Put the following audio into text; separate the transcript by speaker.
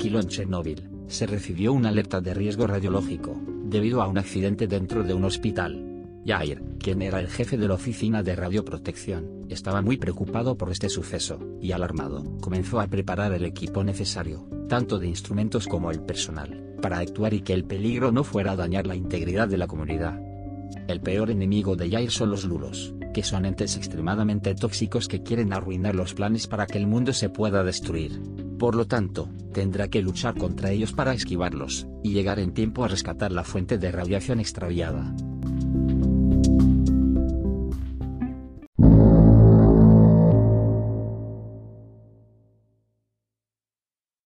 Speaker 1: estilo en Chernóbil, se recibió una alerta de riesgo radiológico, debido a un accidente dentro de un hospital. Jair, quien era el jefe de la oficina de radioprotección, estaba muy preocupado por este suceso, y alarmado, comenzó a preparar el equipo necesario, tanto de instrumentos como el personal, para actuar y que el peligro no fuera a dañar la integridad de la comunidad. El peor enemigo de Jair son los lulos, que son entes extremadamente tóxicos que quieren arruinar los planes para que el mundo se pueda destruir. Por lo tanto, tendrá que luchar contra ellos para esquivarlos, y llegar en tiempo a rescatar la fuente de radiación extraviada.